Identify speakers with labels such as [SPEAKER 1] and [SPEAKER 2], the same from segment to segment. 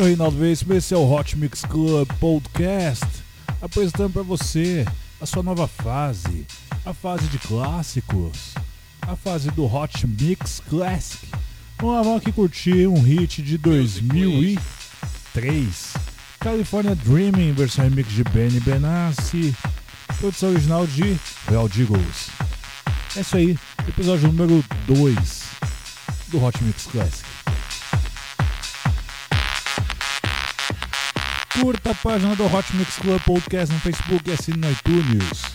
[SPEAKER 1] sou Reinaldo Veríssimo, esse é o Hot Mix Club Podcast, apresentando para você a sua nova fase, a fase de clássicos, a fase do Hot Mix Classic. Vamos lá, vamos aqui curtir um hit de 2003, California Dreaming, versão remix de Benny Benassi, produção original de Real Diggles. É isso aí, episódio número 2 do Hot Mix Classic. Curta a página do Hot Mix Club Podcast no Facebook e assine no iTunes.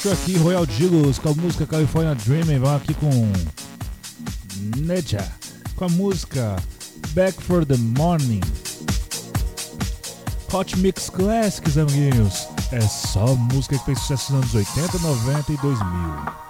[SPEAKER 2] Puxou aqui Royal Diggles com a música California Dreaming. Vamos aqui com Neja com a música Back for the Morning. Hot Mix Classics, amiguinhos. É só música que fez sucesso nos anos 80, 90 e 2000.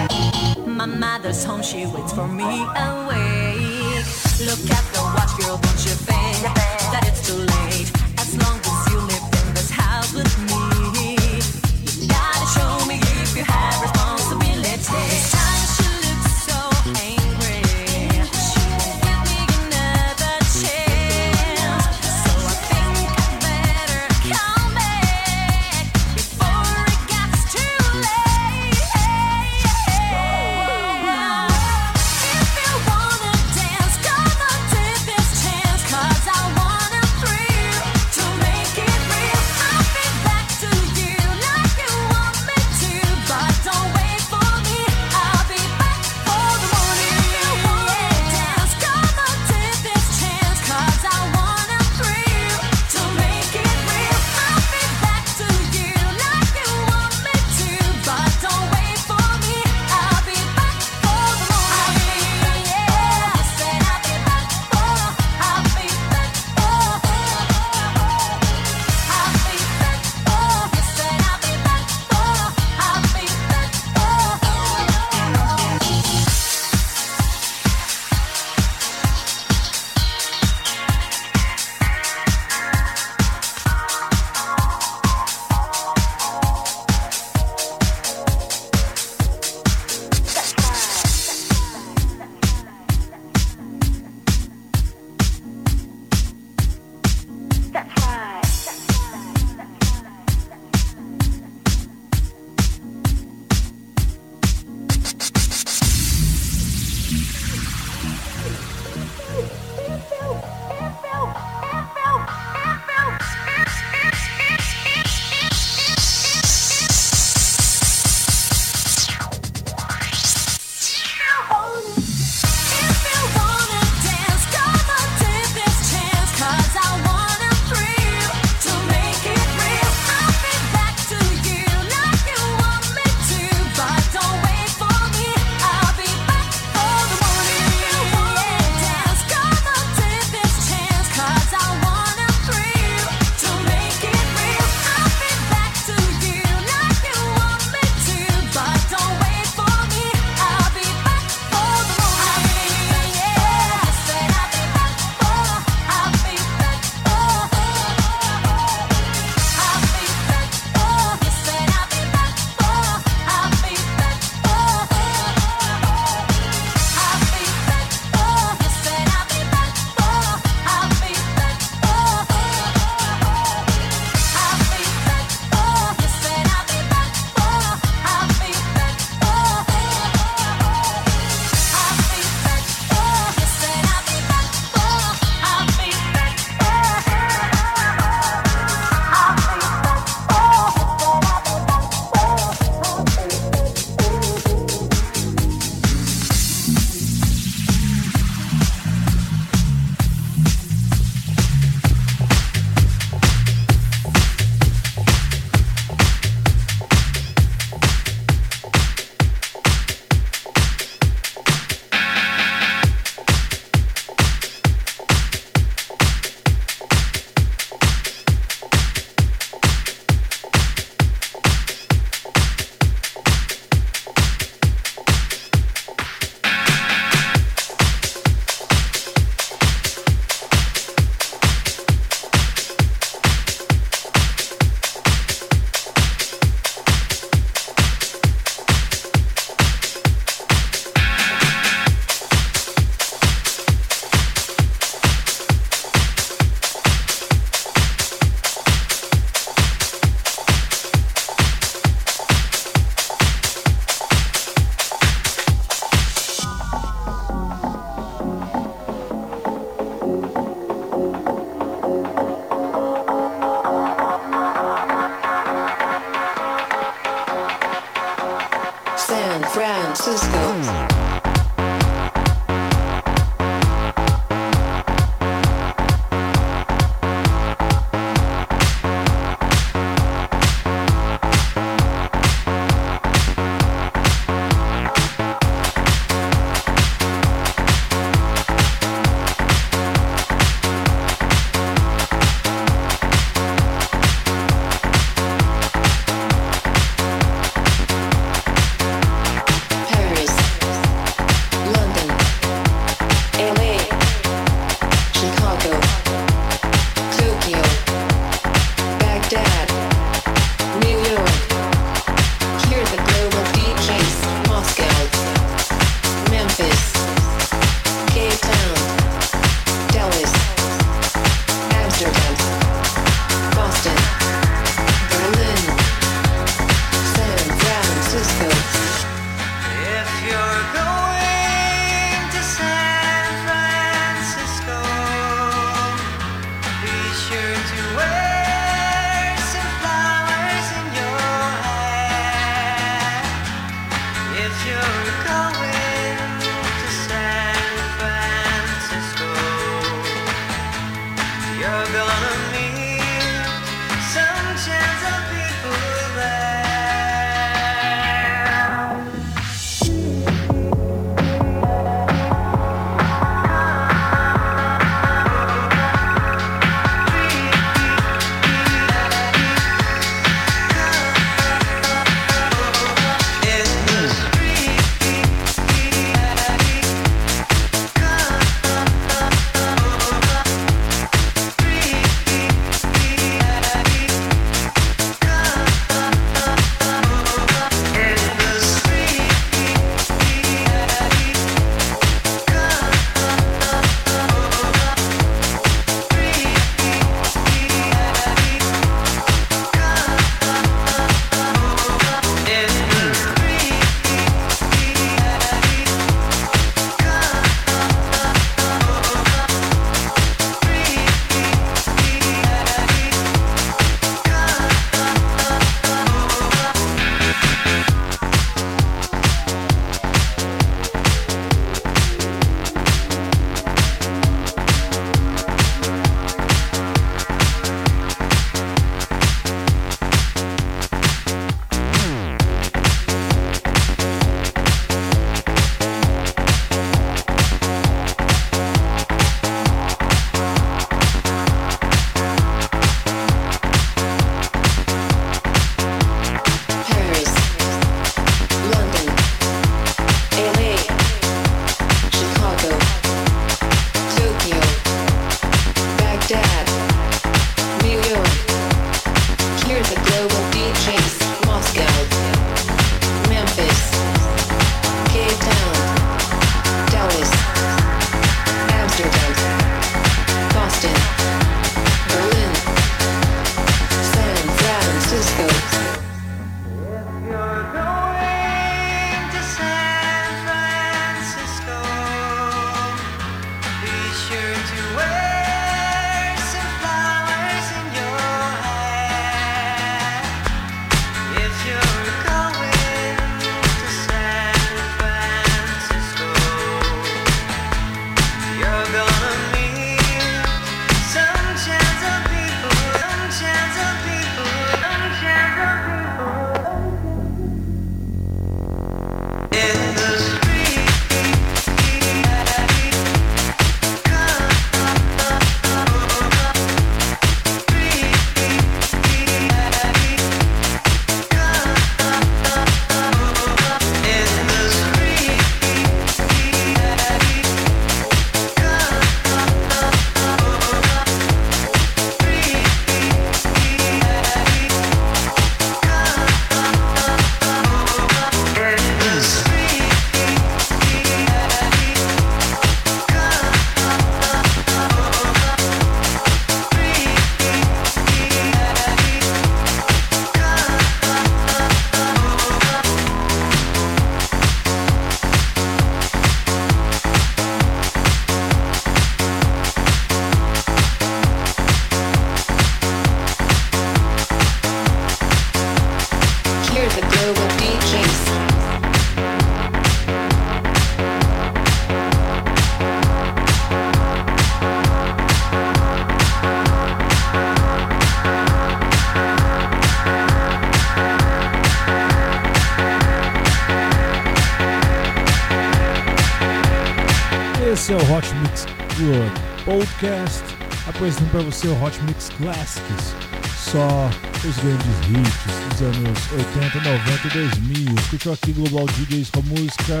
[SPEAKER 1] Podcast, apresentando para você o Hot Mix Classics, só os grandes hits dos anos 80, 90 e 2000. Escutou aqui Global DJs com a música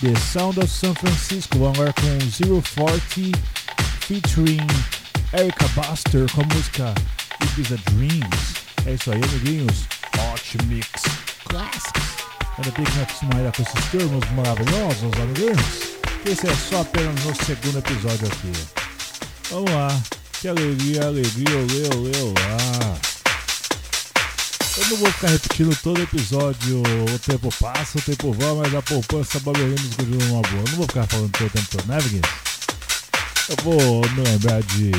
[SPEAKER 1] The Sound of San Francisco, vamos agora com 040 featuring Erica Buster com a música Ibiza Dreams. É isso aí, amiguinhos. Hot Mix Classics. Ainda bem que me acostumar com esses termos maravilhosos, amiguinhos. Esse é só apenas o segundo episódio aqui. Vamos lá. Que alegria, alegria, olê, olê, olá. Eu não vou ficar repetindo todo episódio, o tempo passa, o tempo vai, mas a poupança Babilônios continua uma boa. Eu não vou ficar falando todo o tempo todo, né, amiguinhos? Eu vou me lembrar de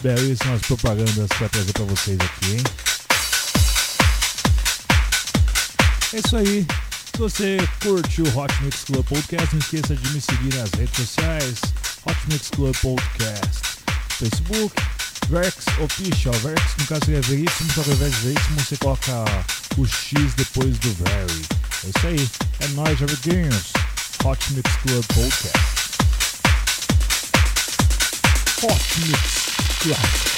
[SPEAKER 1] belíssimas propagandas para trazer para vocês aqui, hein? É isso aí. Se você curte o Hot Mix Club Podcast, não esqueça de me seguir nas redes sociais. Hot Mix Club Podcast. Facebook, Verx Official. Verx, no caso, é veríssimo, só que ao invés de veríssimo, você coloca o X depois do Very. É isso aí. É nóis, amiguinhos. Hot Mix Club Podcast. Hot Mix Club.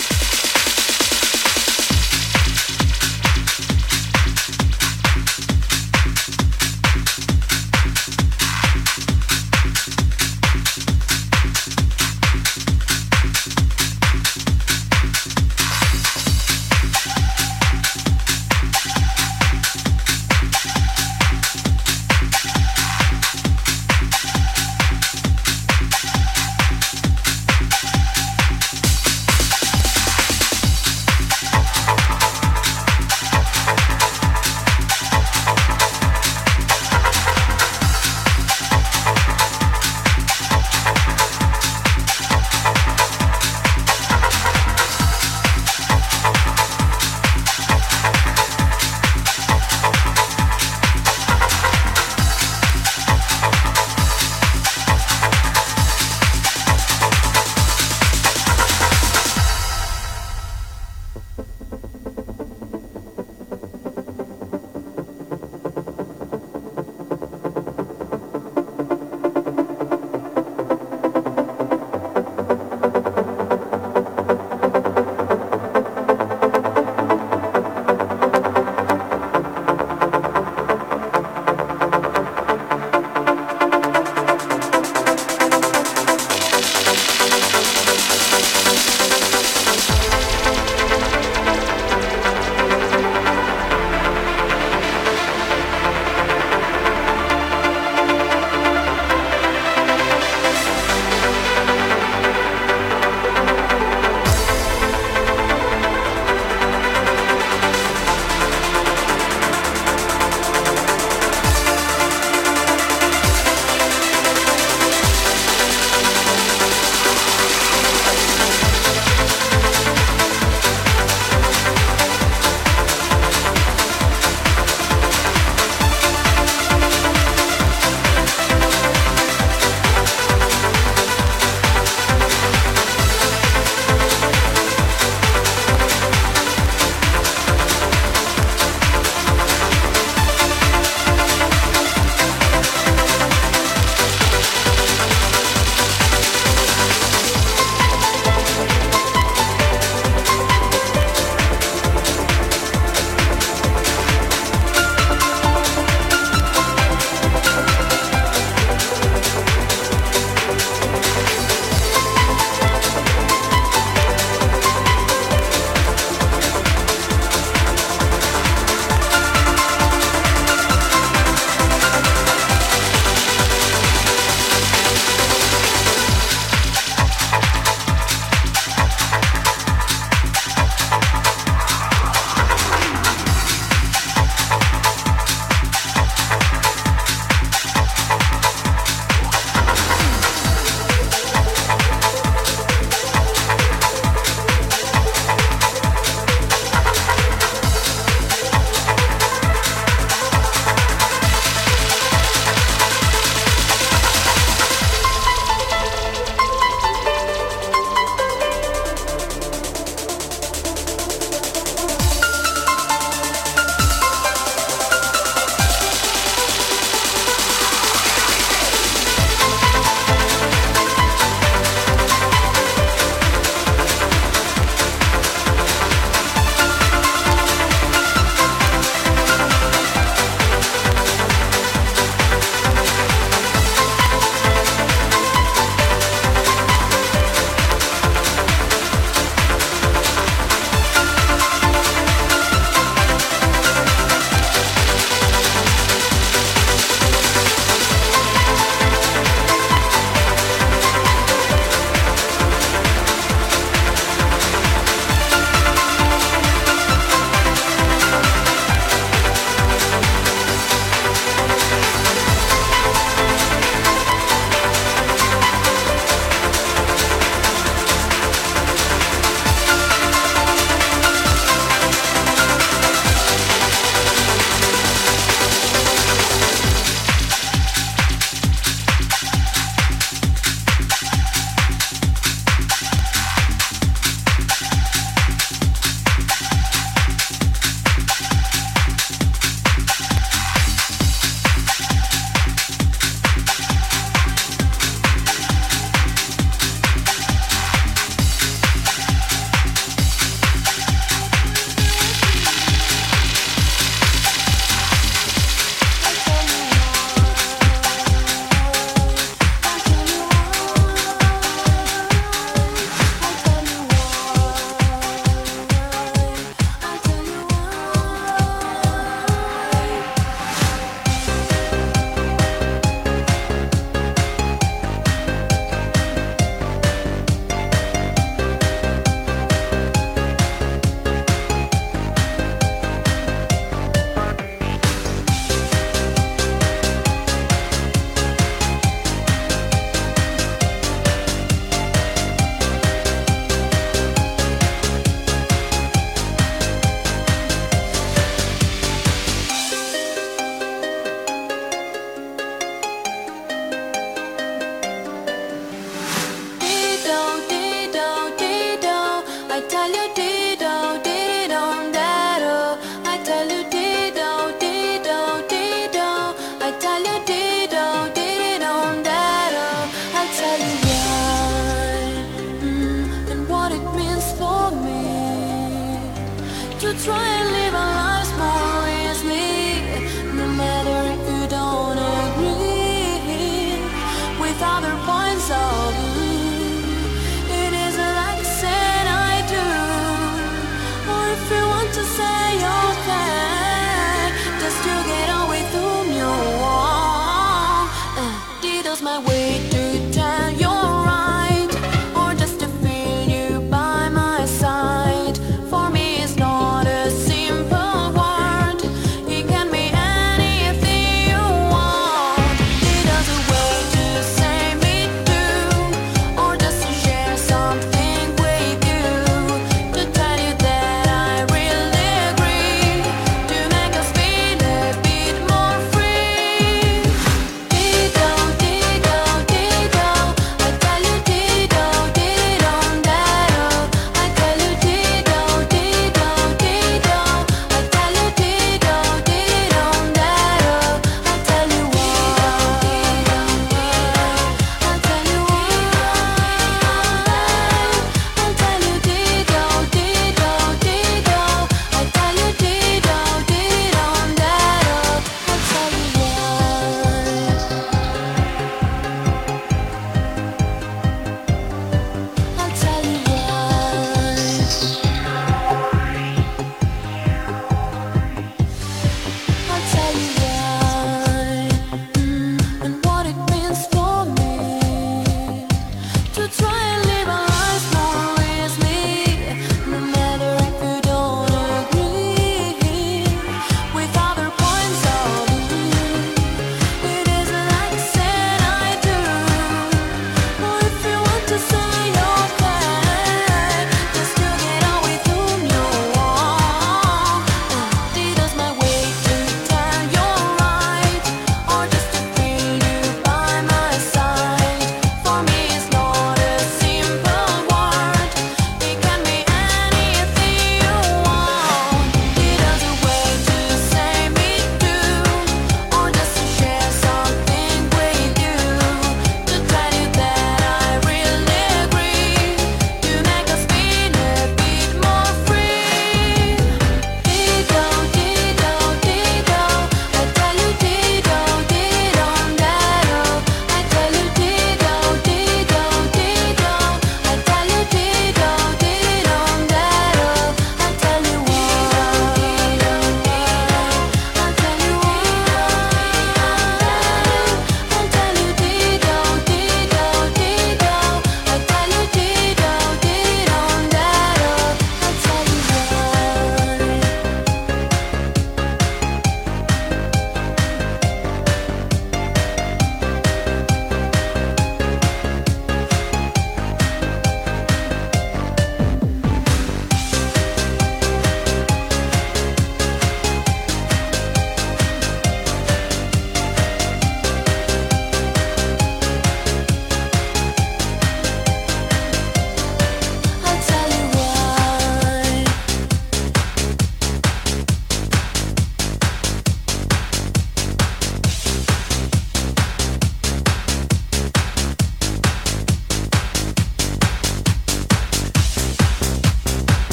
[SPEAKER 1] my way through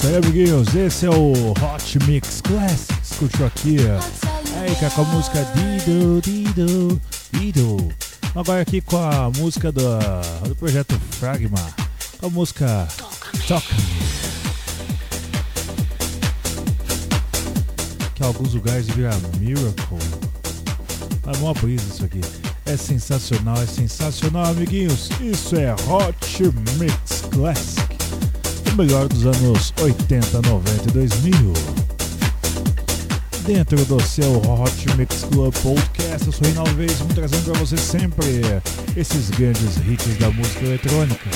[SPEAKER 1] isso aí, amiguinhos. Esse é o Hot Mix Classics. Curtiu aqui? Aí, cara, com a música Dido, Dido, Dido. Agora aqui com a música do, do projeto Fragma. Com a música Toca. Que alguns lugares vira Miracle. É uma brisa isso aqui. É sensacional, é sensacional, amiguinhos. Isso é Hot Mix Classic. Melhor dos anos 80, 90 e 2000. Dentro do seu Hot Mix Club Podcast, eu sou Reinaldo Vez, trazendo para você sempre esses grandes hits da música eletrônica.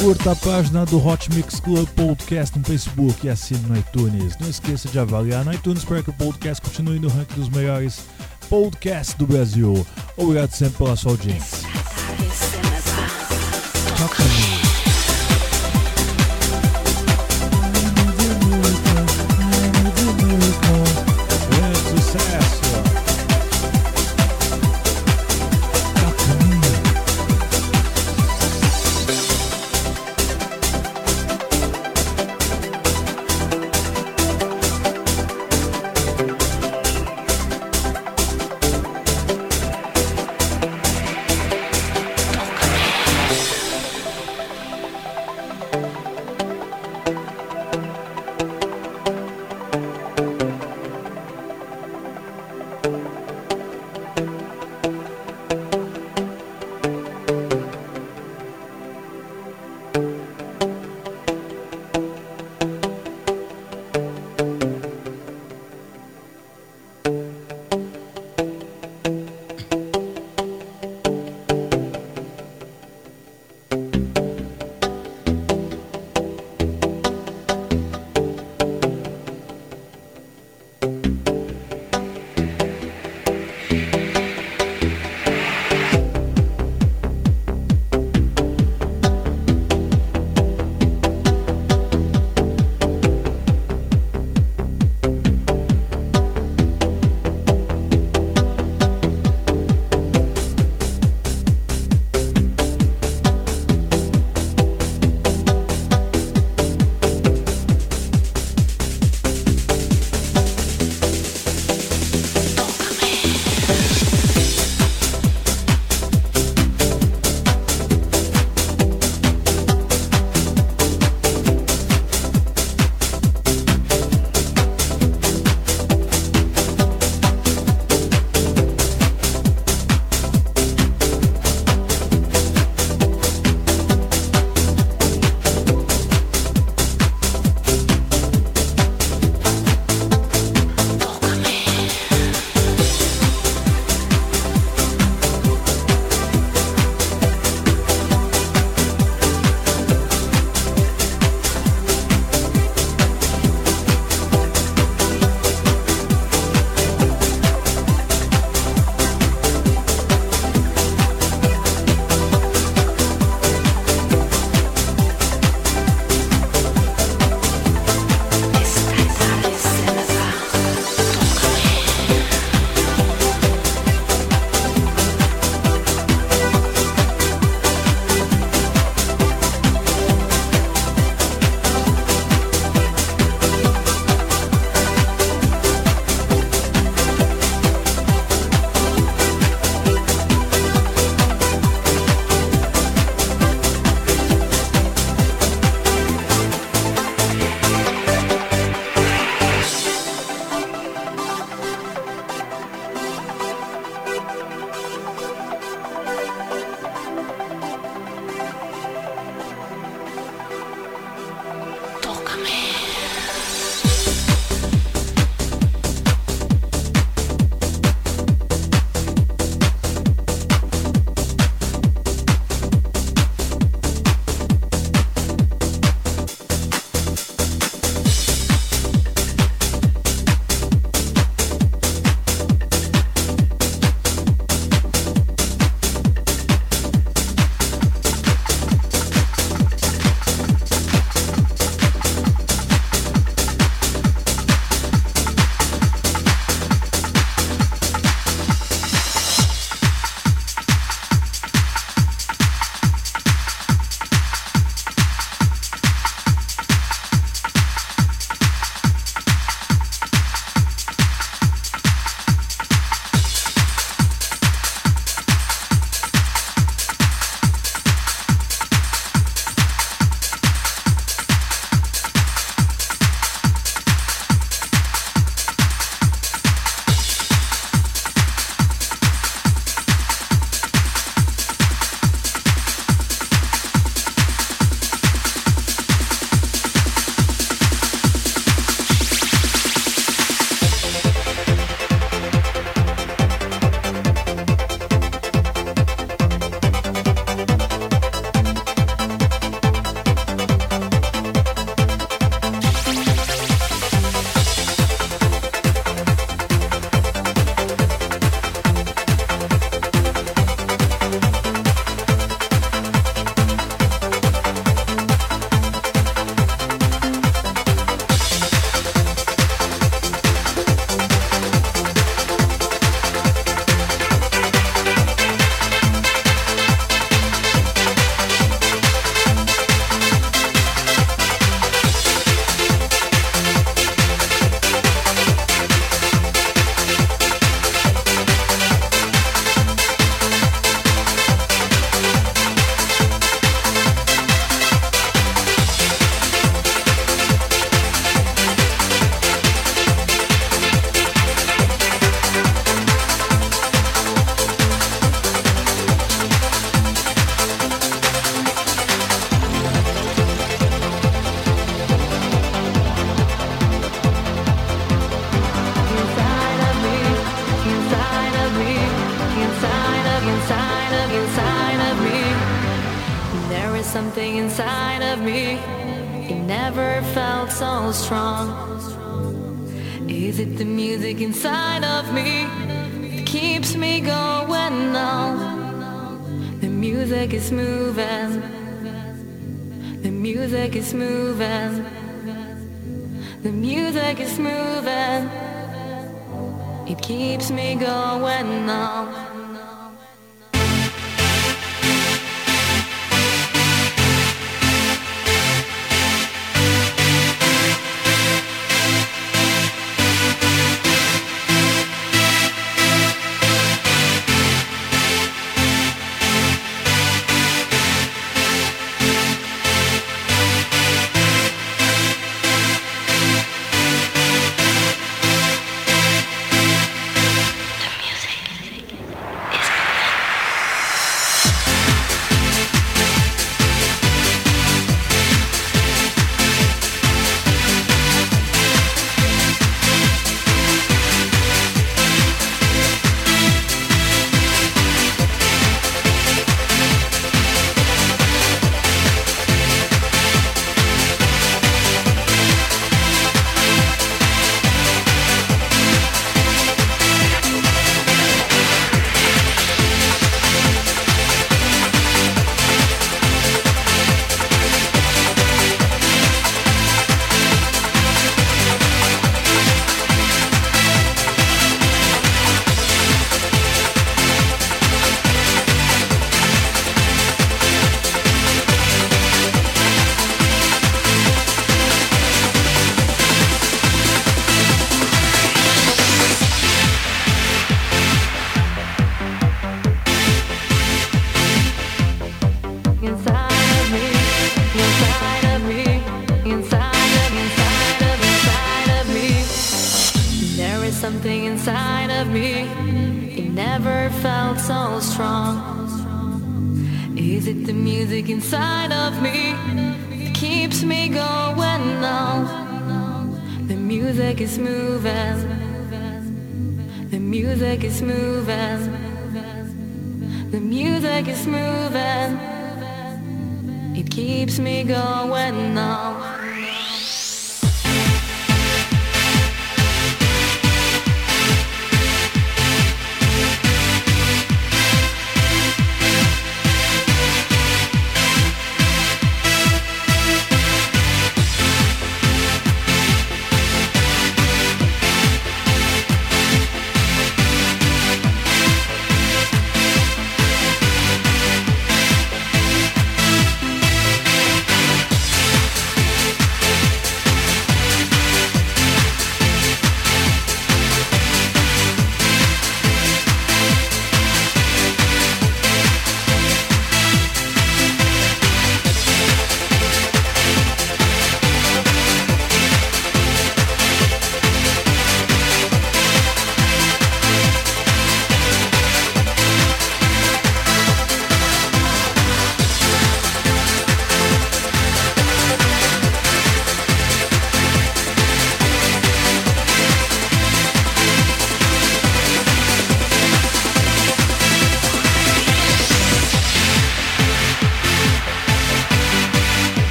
[SPEAKER 1] Curta a página do Hot Mix Club Podcast no Facebook e assine no iTunes. Não esqueça de avaliar no iTunes para que o podcast continue no ranking dos melhores podcasts do Brasil. Obrigado sempre pela sua audiência.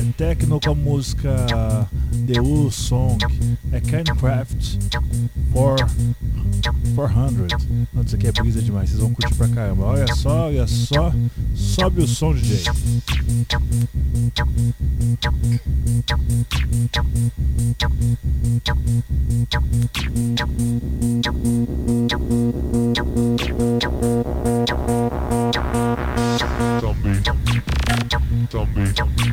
[SPEAKER 1] é techno com a música The U Song, é Kindcraft 400. Não, isso aqui é brisa demais, vocês vão curtir pra caramba. Olha só, olha só, sobe o som, DJ.
[SPEAKER 3] Também. Zombie. Zombie.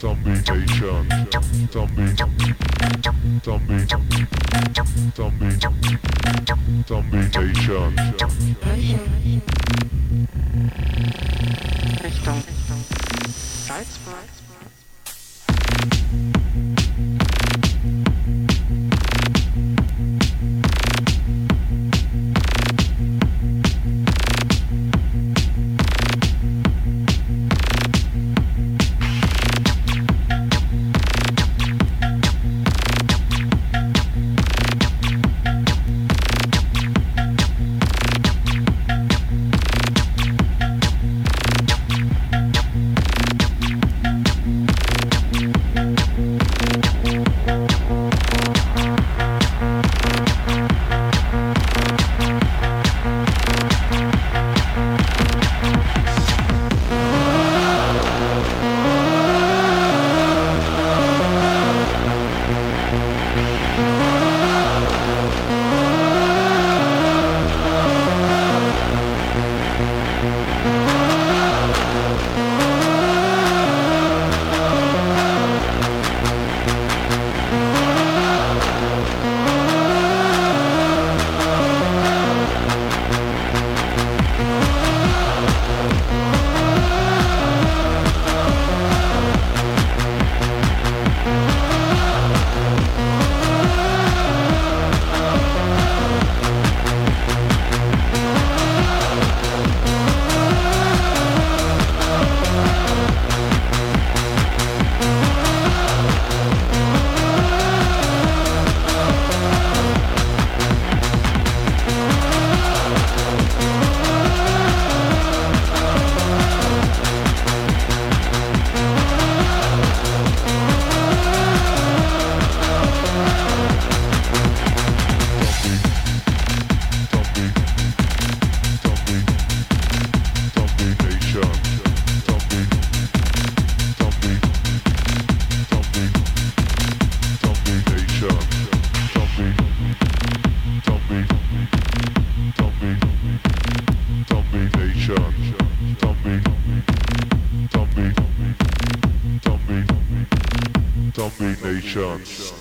[SPEAKER 3] Zombie Nation. Zombie. Zombie. Zombie. Zombie Nation.
[SPEAKER 4] Richtung Salzburg.
[SPEAKER 3] Nation.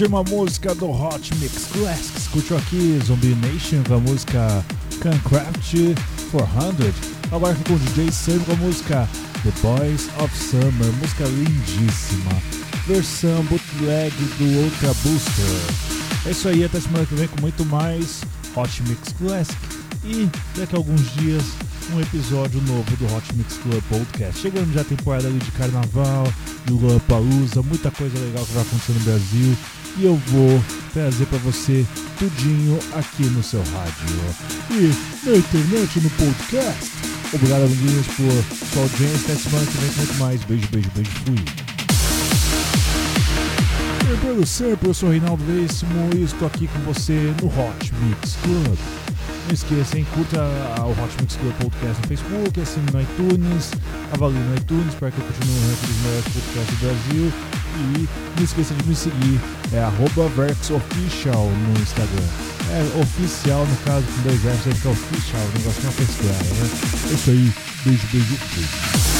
[SPEAKER 1] Uma música do Hot Mix Classics. Curtiu aqui Zombie Nation com a música Cancraft 400. Agora com o DJ Sam com a música The Boys of Summer, música lindíssima. Versão bootleg do Ultra Booster. É isso aí, até semana que vem com muito mais Hot Mix Classic. E daqui a alguns dias um episódio novo do Hot Mix Club Podcast. Chegando já a temporada ali de carnaval, do Lollapalooza, muita coisa legal que vai acontecer no Brasil e eu vou trazer para você tudinho aqui no seu rádio e na internet, no podcast. Obrigado, amiguinhos, por sua audiência. Até semana que vem com muito mais. Beijo, beijo, beijo. Fui. Pelo sempre, eu sou Reinaldo Veríssimo e estou aqui com você no Hot Mix Club. Não esqueça, hein? Curta o Hot Mix Club Podcast no Facebook, assine no iTunes, avalie no iTunes para que eu continue no ranking dos melhores podcasts do Brasil. E não esqueça de me seguir, é arroba VerxOfficial no Instagram. É oficial, no caso, com dois Fs, vai ficar oficial, o negócio não é pesquisar, né? É isso aí, beijo, beijo, beijo.